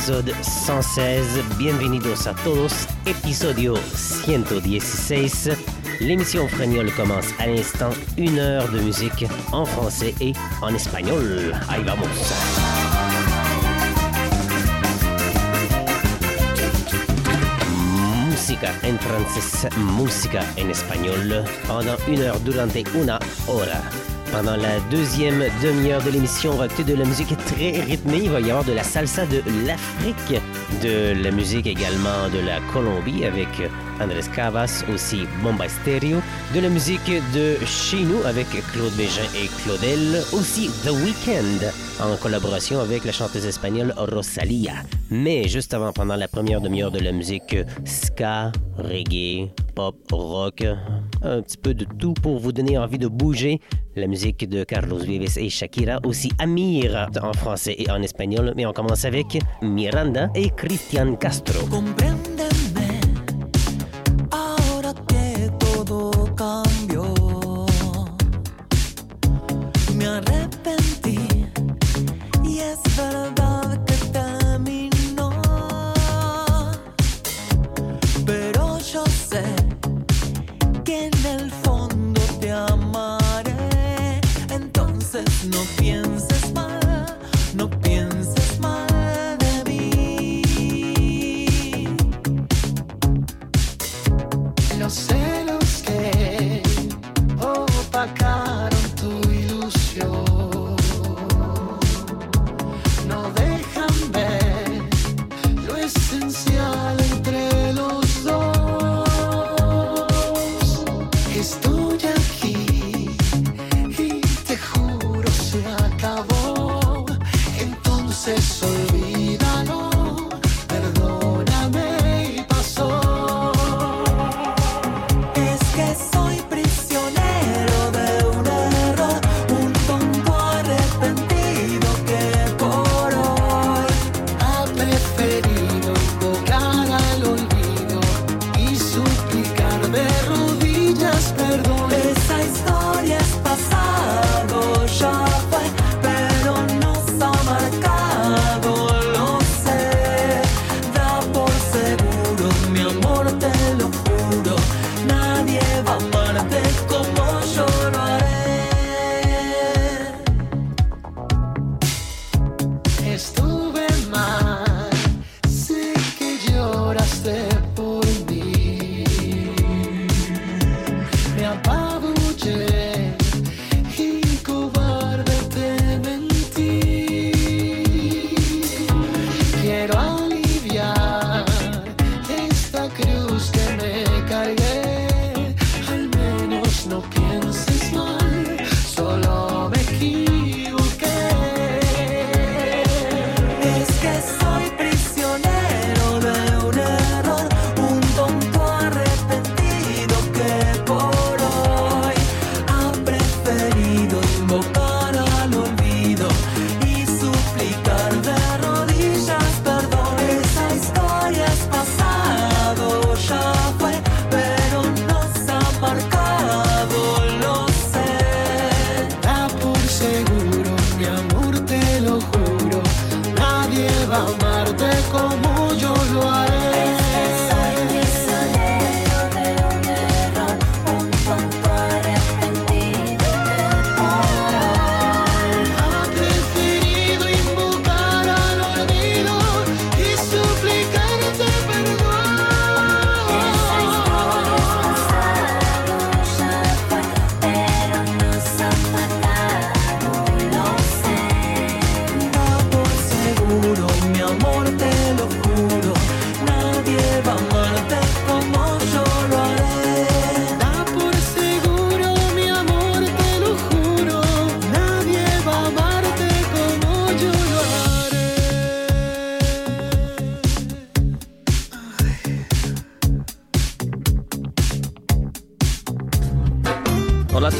À l'épisode 116. Bienvenidos a todos. Episodio 116. L'émission Fragnol commence à l'instant. Une heure de musique en français et en espagnol. Ahí vamos. Música en francés, música en espagnol pendant une heure durante una hora. Pendant la deuxième demi-heure de l'émission, on va de la musique très rythmée. Il va y avoir de la salsa de l'Afrique, de la musique également de la Colombie avec Andrés Cavas, aussi Bomba Stereo, de la musique de chez nous avec Claude Bégin et Claudel, aussi The Weeknd en collaboration avec la chanteuse espagnole Rosalia. Mais juste avant, pendant la première demi-heure de la musique ska, reggae, pop, rock, un petit peu de tout pour vous donner envie de bouger. La musique de Carlos Vives et Shakira, aussi Amir en français et en espagnol. Mais on commence avec Miranda et Cristian Castro.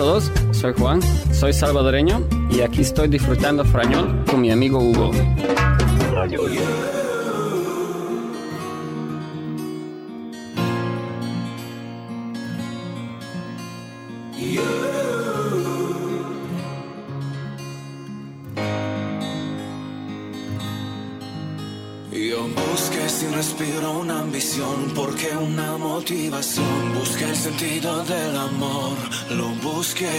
todos, soy Juan, soy salvadoreño y aquí estoy disfrutando frañón con mi amigo Hugo. visión, porque una motivación. Busqué el sentido del amor, lo busqué.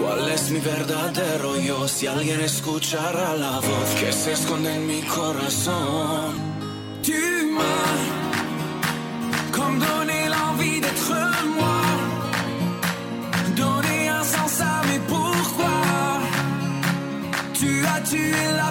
¿Cuál es mi verdadero yo? Si alguien escuchara la voz que se esconde en mi corazón. Tu m'as comme donné l'envie d'être moi. Donné un sens à mes pourquoi. Tu as tué la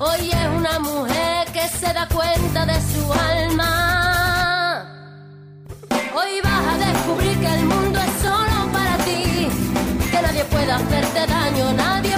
Hoy es una mujer que se da cuenta de su alma. Hoy vas a descubrir que el mundo es solo para ti, que nadie puede hacerte daño, nadie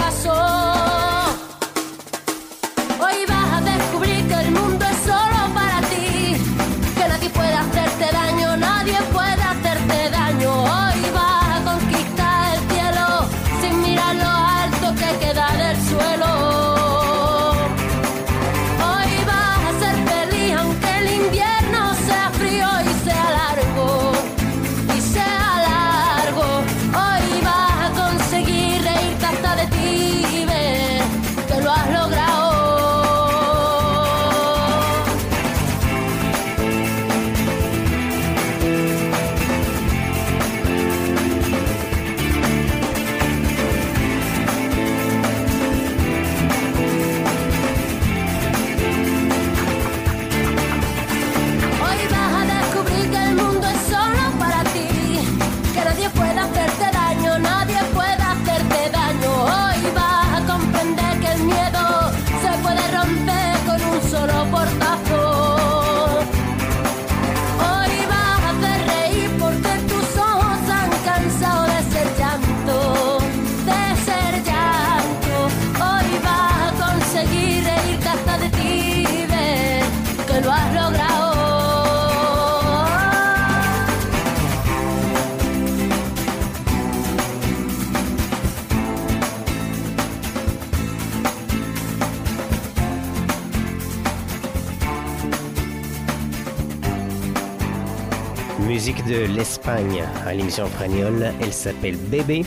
De l'Espagne à l'émission Fragnole. Elle s'appelle Bébé.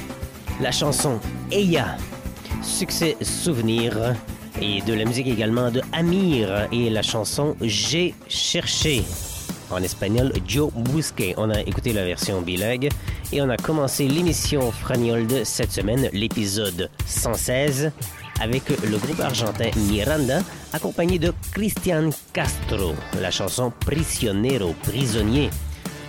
La chanson Eya. Succès Souvenir. Et de la musique également de Amir. Et la chanson J'ai cherché. En espagnol, Joe Busque. On a écouté la version bilingue. Et on a commencé l'émission Fragnole de cette semaine, l'épisode 116, avec le groupe argentin Miranda, accompagné de Cristian Castro. La chanson Prisionero, prisonnier.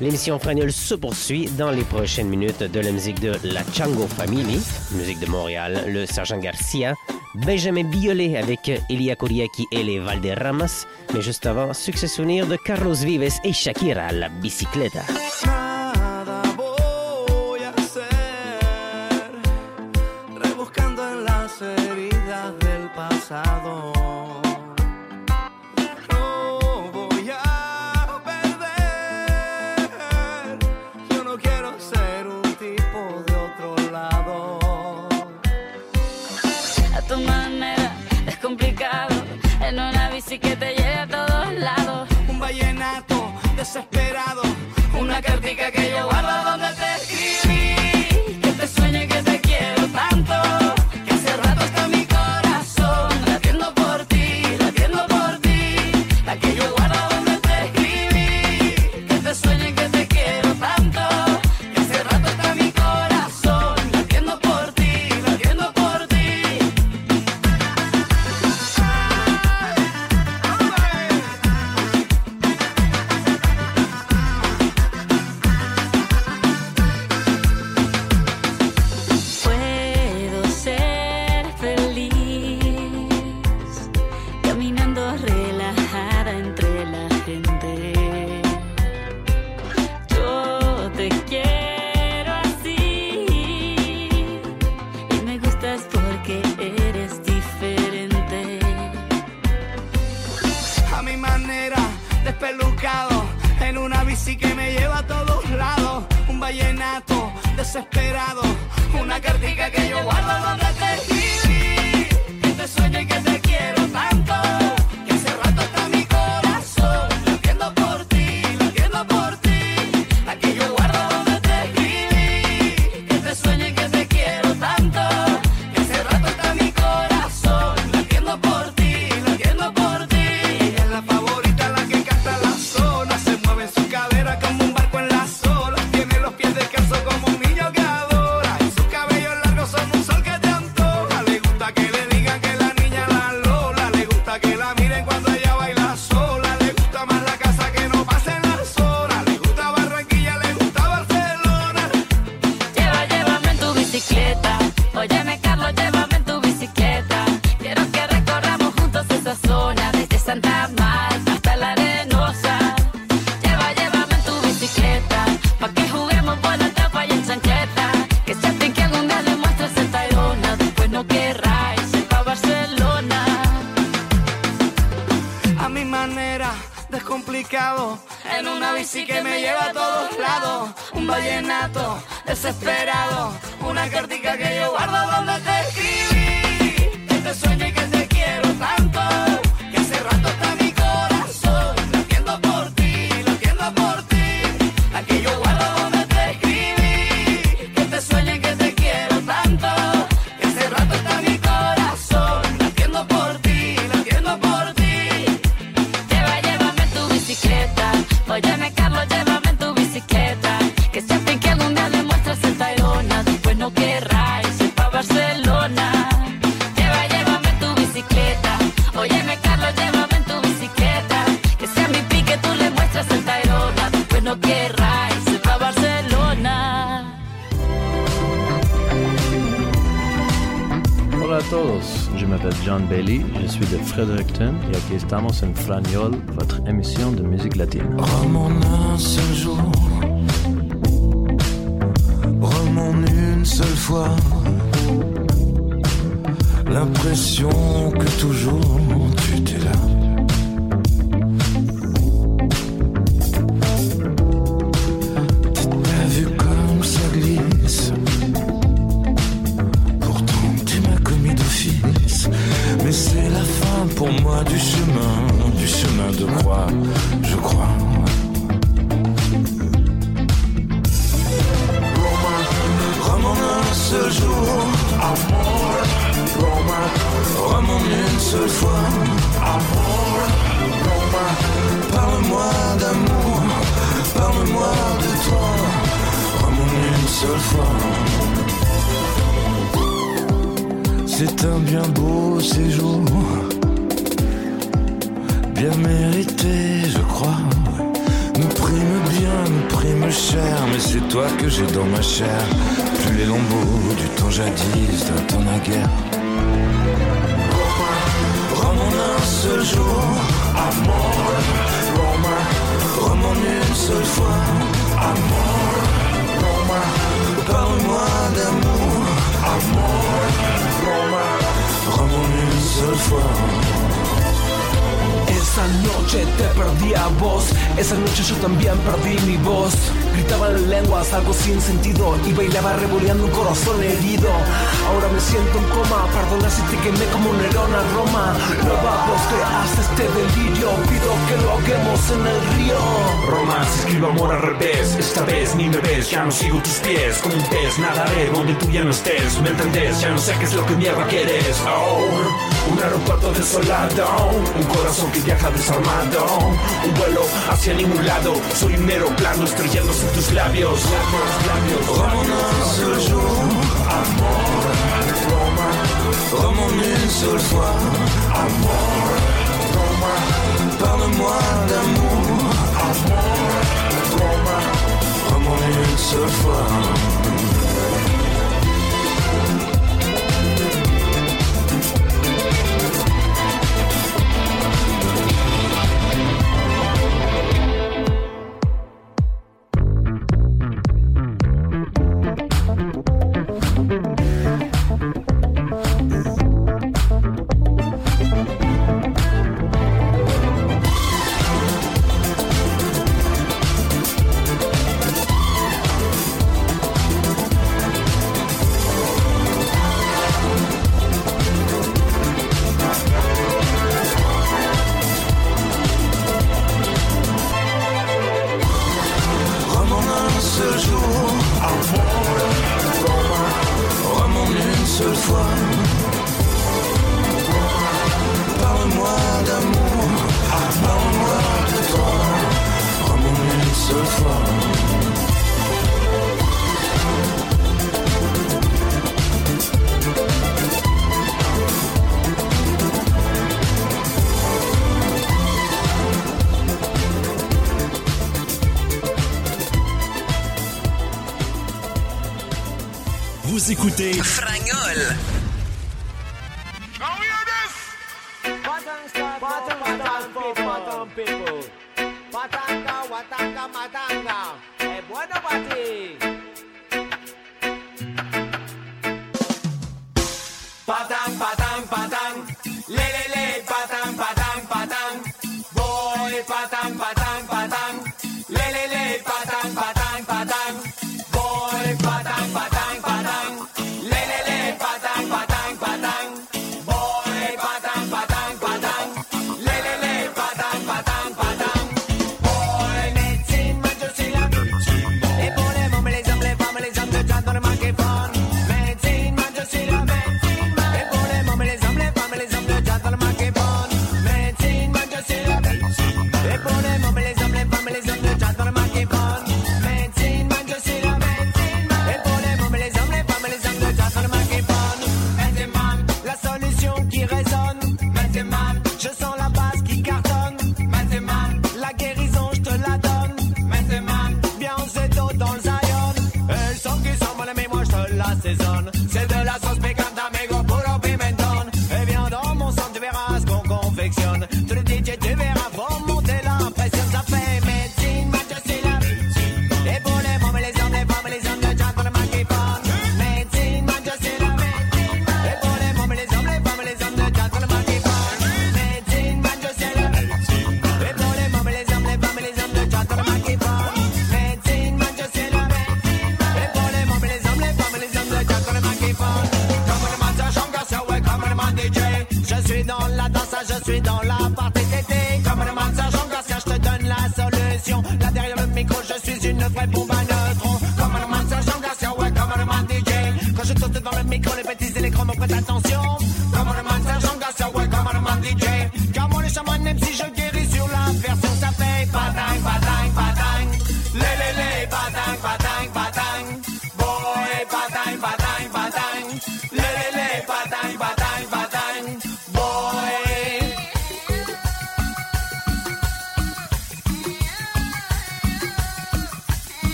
L'émission Fragnol se poursuit dans les prochaines minutes de la musique de la Chango Family, musique de Montréal, le Sergent Garcia, Benjamin Biolay avec Elia Kuriaki et les Valderramas, mais juste avant, succès souvenir de Carlos Vives et Shakira, la bicycleta. Nada una que te lleve a todos lados. Un vallenato desesperado, una cartica que yo guardo donde te Fredericton et aquí estamos en Fragnol, votre émission de musique latine. En un seul jour, en une seule fois. L'impression que toujours tu étais là. Esa noche te perdí a vos, esa noche yo también perdí mi voz. Gritaba en lenguas algo sin sentido y bailaba revoleando un corazón herido. Ahora me siento en coma, perdona si te quemé como Nerón a Roma. Voz que hace este delirio, pido que lo haguemos en el río. Roma, si escribo amor al revés, esta vez ni me ves, ya no sigo tus pies, como un pez nadaré donde tú ya no estés, ¿me entendés? Ya no sé qué es lo que mierda quieres, oh, un aeropuerto desolado, un corazón que viaja desarmado, un vuelo hacia ningún lado, soy un mero plano estrellándose en tus labios, labios, labios, en un seul jour, amor. Roma, Rome en une seule fois, amor. Roma, parle-moi d'amour, amor. Roma, Rome en une seule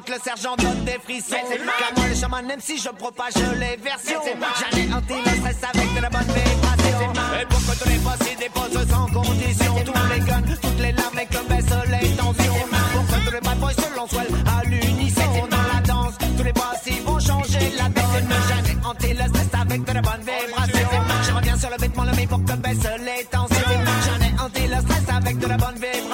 que le sergent donne des frissons. Car moi, le chaman, même si je propage les versions, j'allais hanter le stress avec de la bonne vibration. Et pour que tous les boss, ils déposent sans condition tous les guns, toutes les larmes et que baisse les tensions. que tous les bad boys se lancent à l'unisson dans la danse? Tous les boss, vont changer la donne. J'allais hanter le stress avec de la bonne vibration. Je reviens sur le vêtement, le mais pour que baissent les tensions. J'allais hanter le stress avec de la bonne vibration.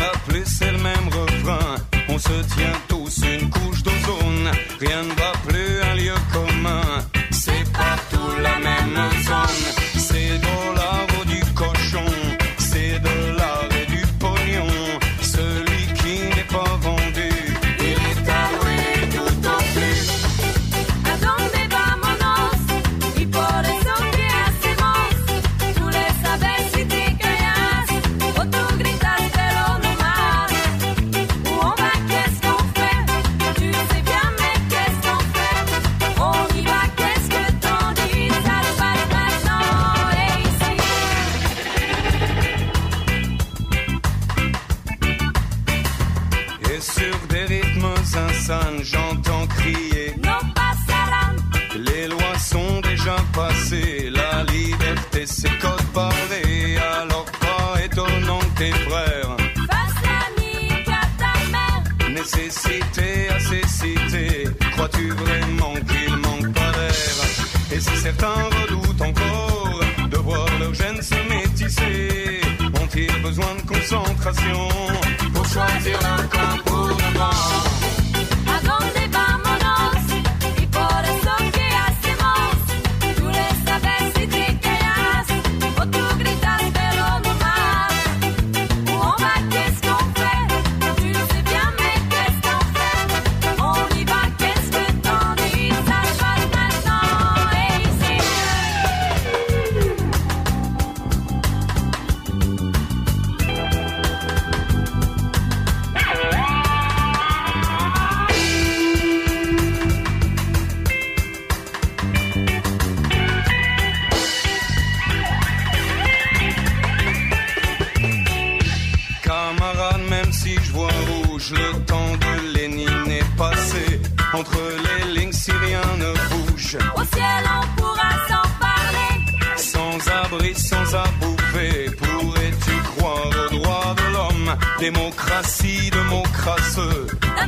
Démocratie de mon crasseux.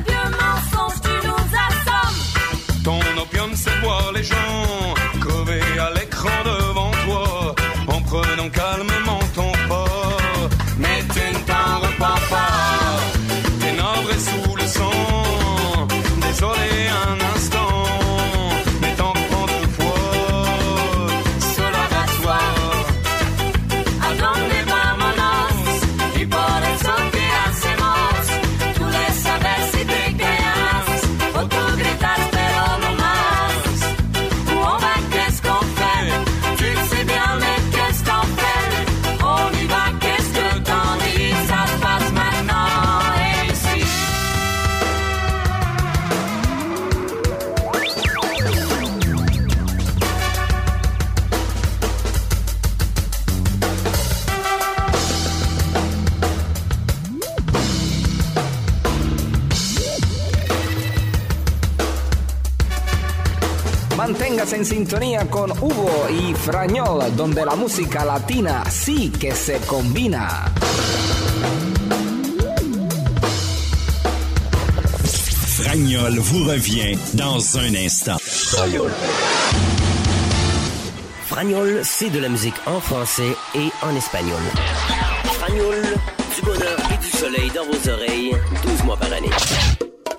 Vieux mensonge, tu nous assommes. Ton opium, c'est voir les gens crever à l'écran devant toi en prenant calmement ton Frañol, donde la música latina sí que se combina. Fragnol vous revient dans un instant. Fragnol. Fragnol, c'est de la musique en français et en espagnol. Fragnol, du bonheur et du soleil dans vos oreilles, 12 mois par année.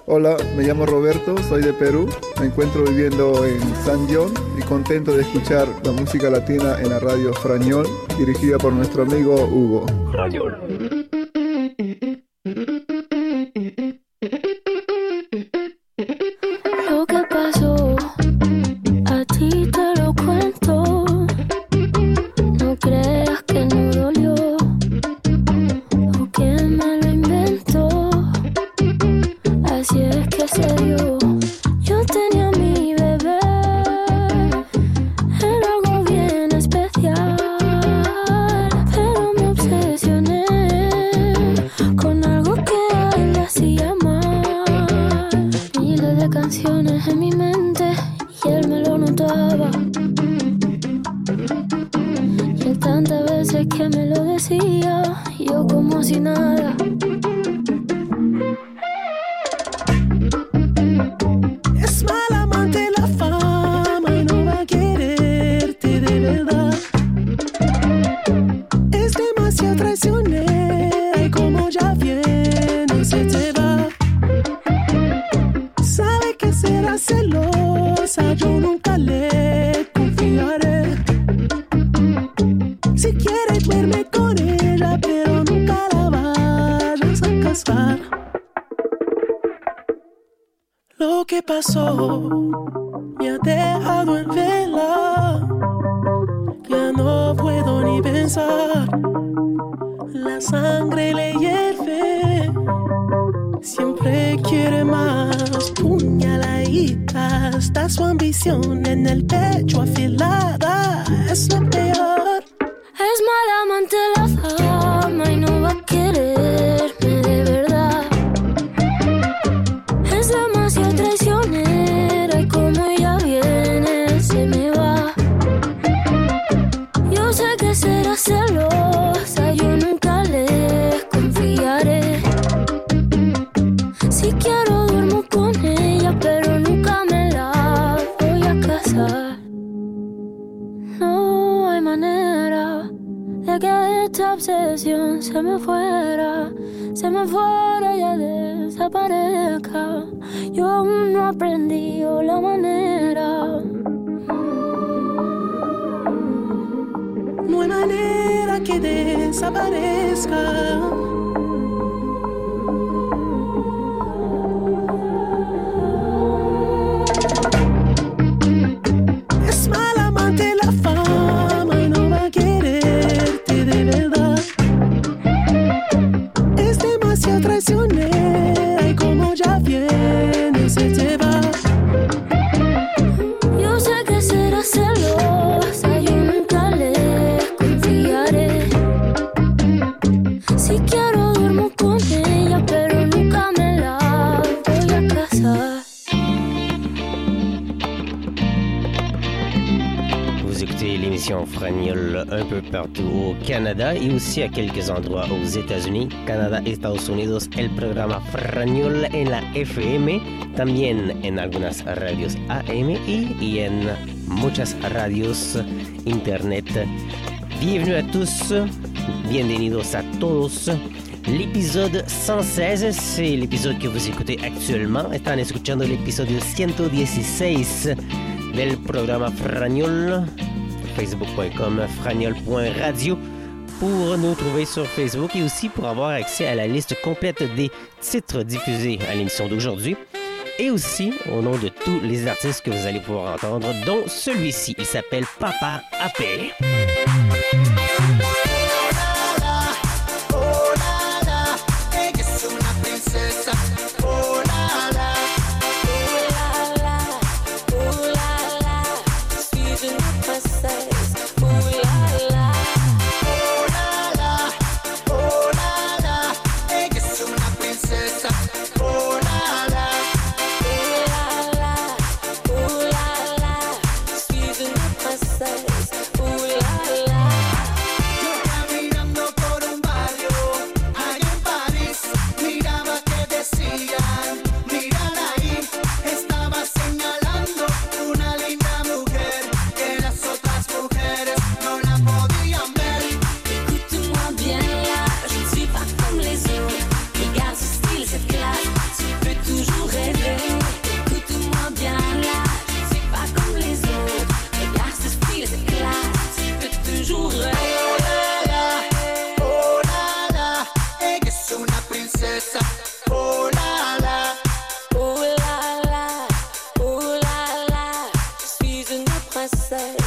Hola, me llamo Roberto, soy de Perú, me encuentro viviendo en San John y contento de escuchar la música latina en la radio Frañol, dirigida por nuestro amigo Hugo. Frañol. la sangre le hierve, siempre quiere más, puñaladita, está su ambición en el pecho afilada, es lo peor. about it. y aquellos endroits aux États-Unis, Canadá, Estados Unidos, el programa Frañol en la FM, también en algunas radios AM y, y en muchas radios internet. Bienvenue à tous, bienvenidos a todos. L'épisode 116, c'est l'épisode que vous écoutez actuellement. Están escuchando el episodio 116 del programa Frañol, facebook.com, frañol.radio. pour nous trouver sur Facebook et aussi pour avoir accès à la liste complète des titres diffusés à l'émission d'aujourd'hui. Et aussi au nom de tous les artistes que vous allez pouvoir entendre, dont celui-ci. Il s'appelle Papa Appel. myself.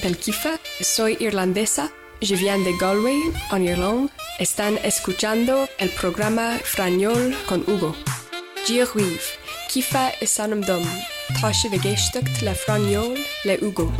m'appelle Kifa, soy irlandesa, je viens de Galway, en Irlande. Están escuchando el programa Frañol con Hugo. Girwiv, Kifa is sanum dom, tasche le Franiol, le Hugo.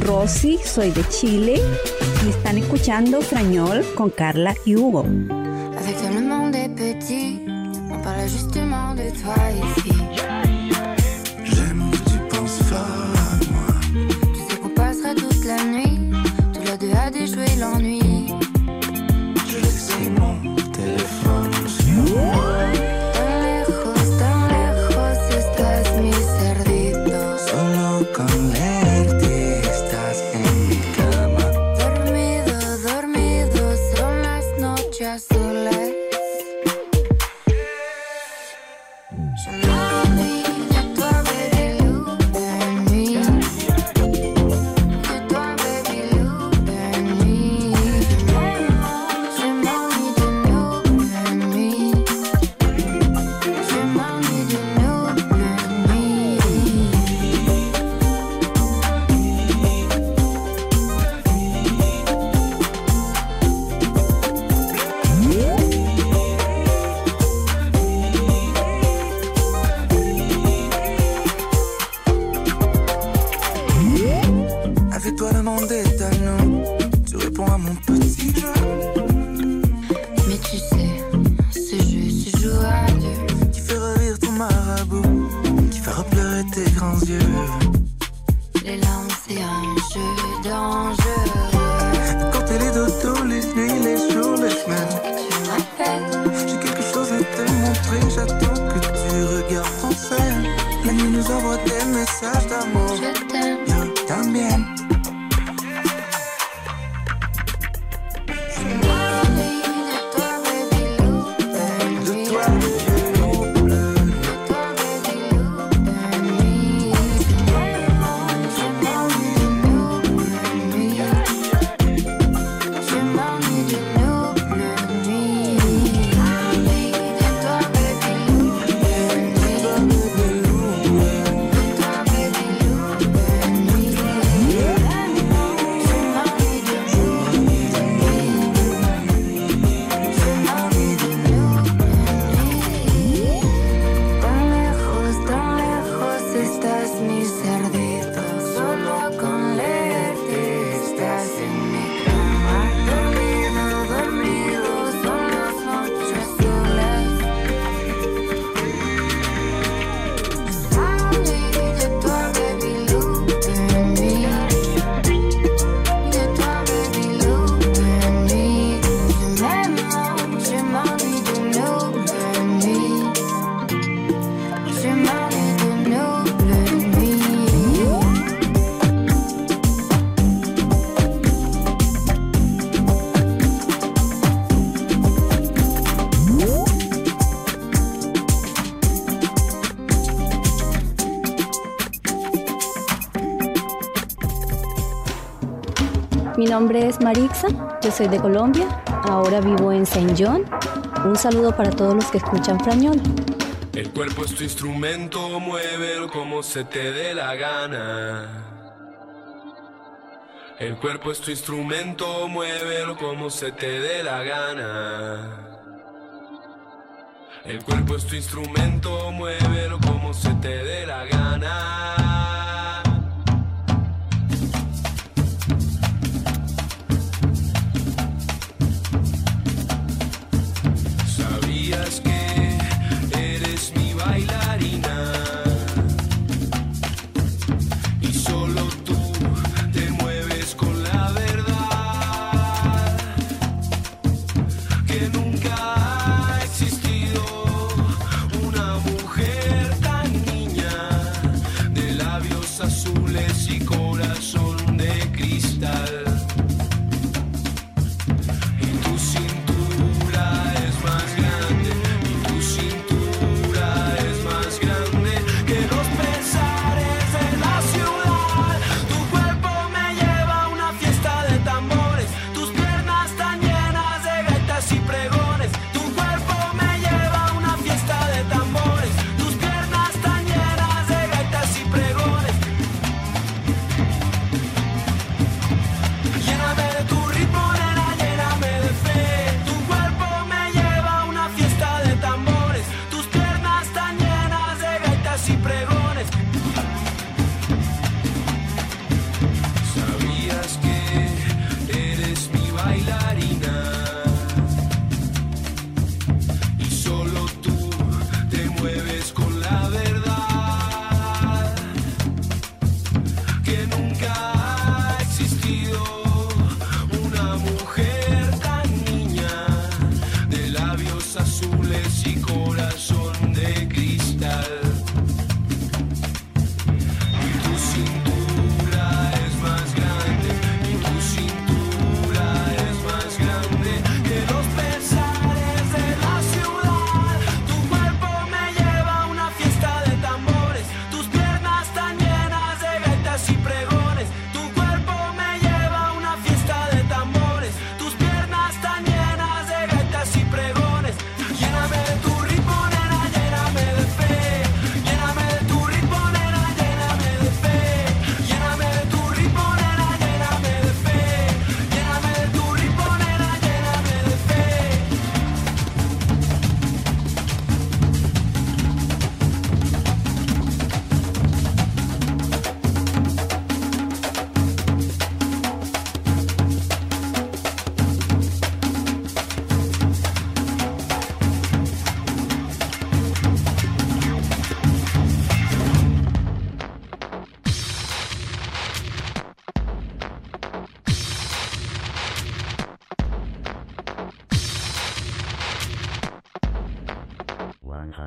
Rosy, soy de Chile y están escuchando Frañol con Carla y Hugo. Mi nombre es Marixa, yo soy de Colombia, ahora vivo en Saint John. Un saludo para todos los que escuchan Frañón. El cuerpo es tu instrumento, muévelo como se te dé la gana. El cuerpo es tu instrumento, muévelo como se te dé la gana. El cuerpo es tu instrumento, muévelo como se te dé la gana.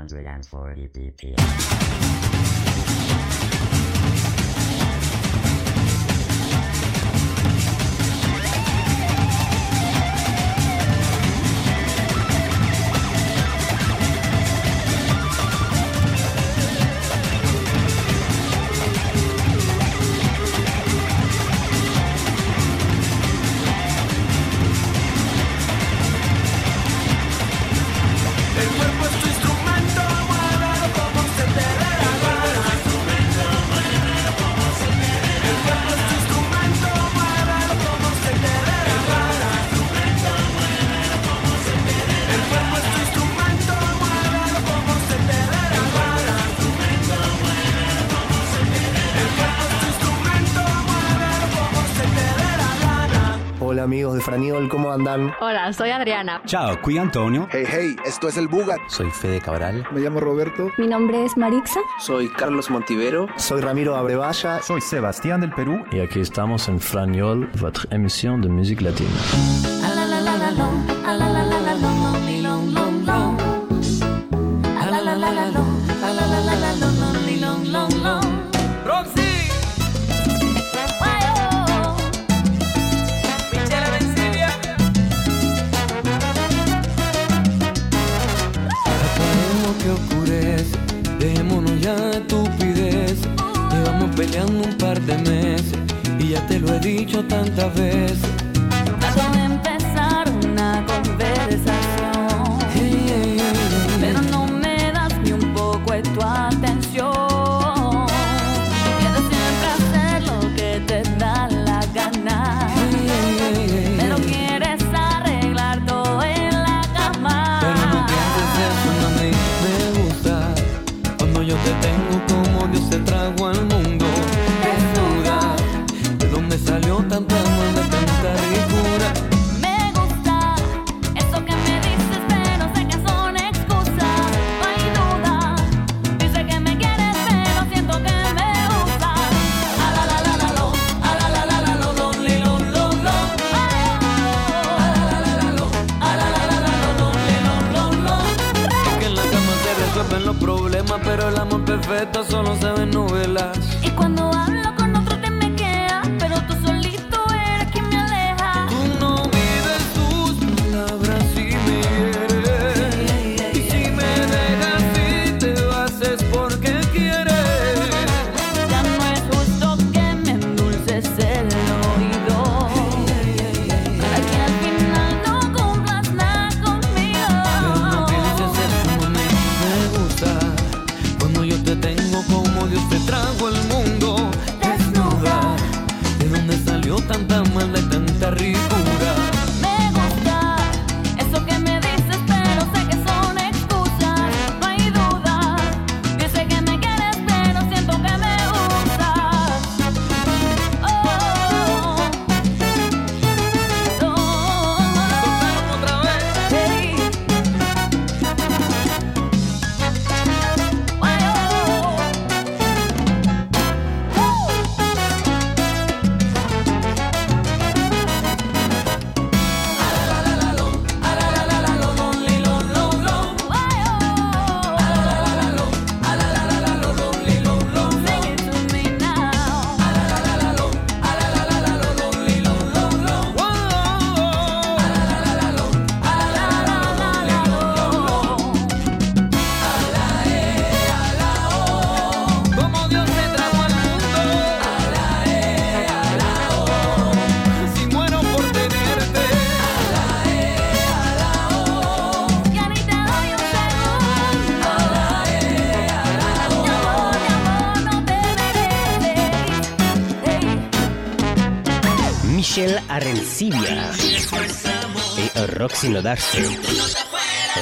140 bpm. tal, Franiol? ¿Cómo andan? Hola, soy Adriana. Chao, qui Antonio. Hey, hey, esto es El Bugat. Soy Fede Cabral. Me llamo Roberto. Mi nombre es Marixa. Soy Carlos Montivero. Soy Ramiro Abrevaya. Soy Sebastián del Perú. Y aquí estamos en Franiol, votre emisión de música latina.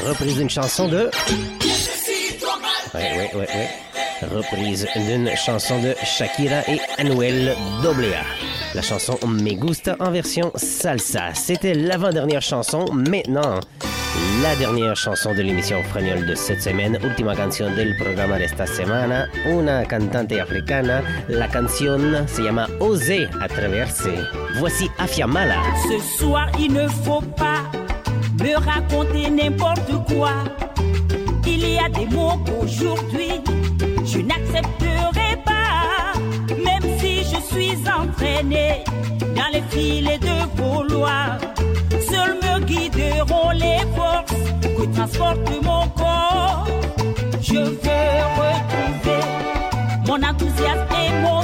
Reprise d'une chanson de. Oui, oui, oui, oui. Reprise d'une chanson de Shakira et Anuel AA. La chanson Me Gusta en version salsa. C'était l'avant-dernière chanson. Maintenant, la dernière chanson de l'émission Fragnol de cette semaine, última canción del programa de esta semana, una cantante africana. La canción se llama Oser à traverser. Eh, voici Afiamala. Ce soir, il ne faut pas me raconter n'importe quoi. Il y a des mots qu'aujourd'hui je n'accepterai pas, même si je suis entraînée dans les filets de vos lois. Seuls me guideront les forces que transportent mon corps. Je veux retrouver mon enthousiasme et mon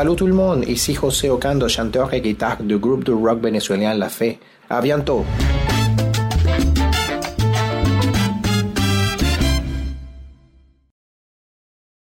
Salut tout le monde, ici José Ocando, chanteur et guitare du groupe de rock vénézuélien La Fe. À bientôt.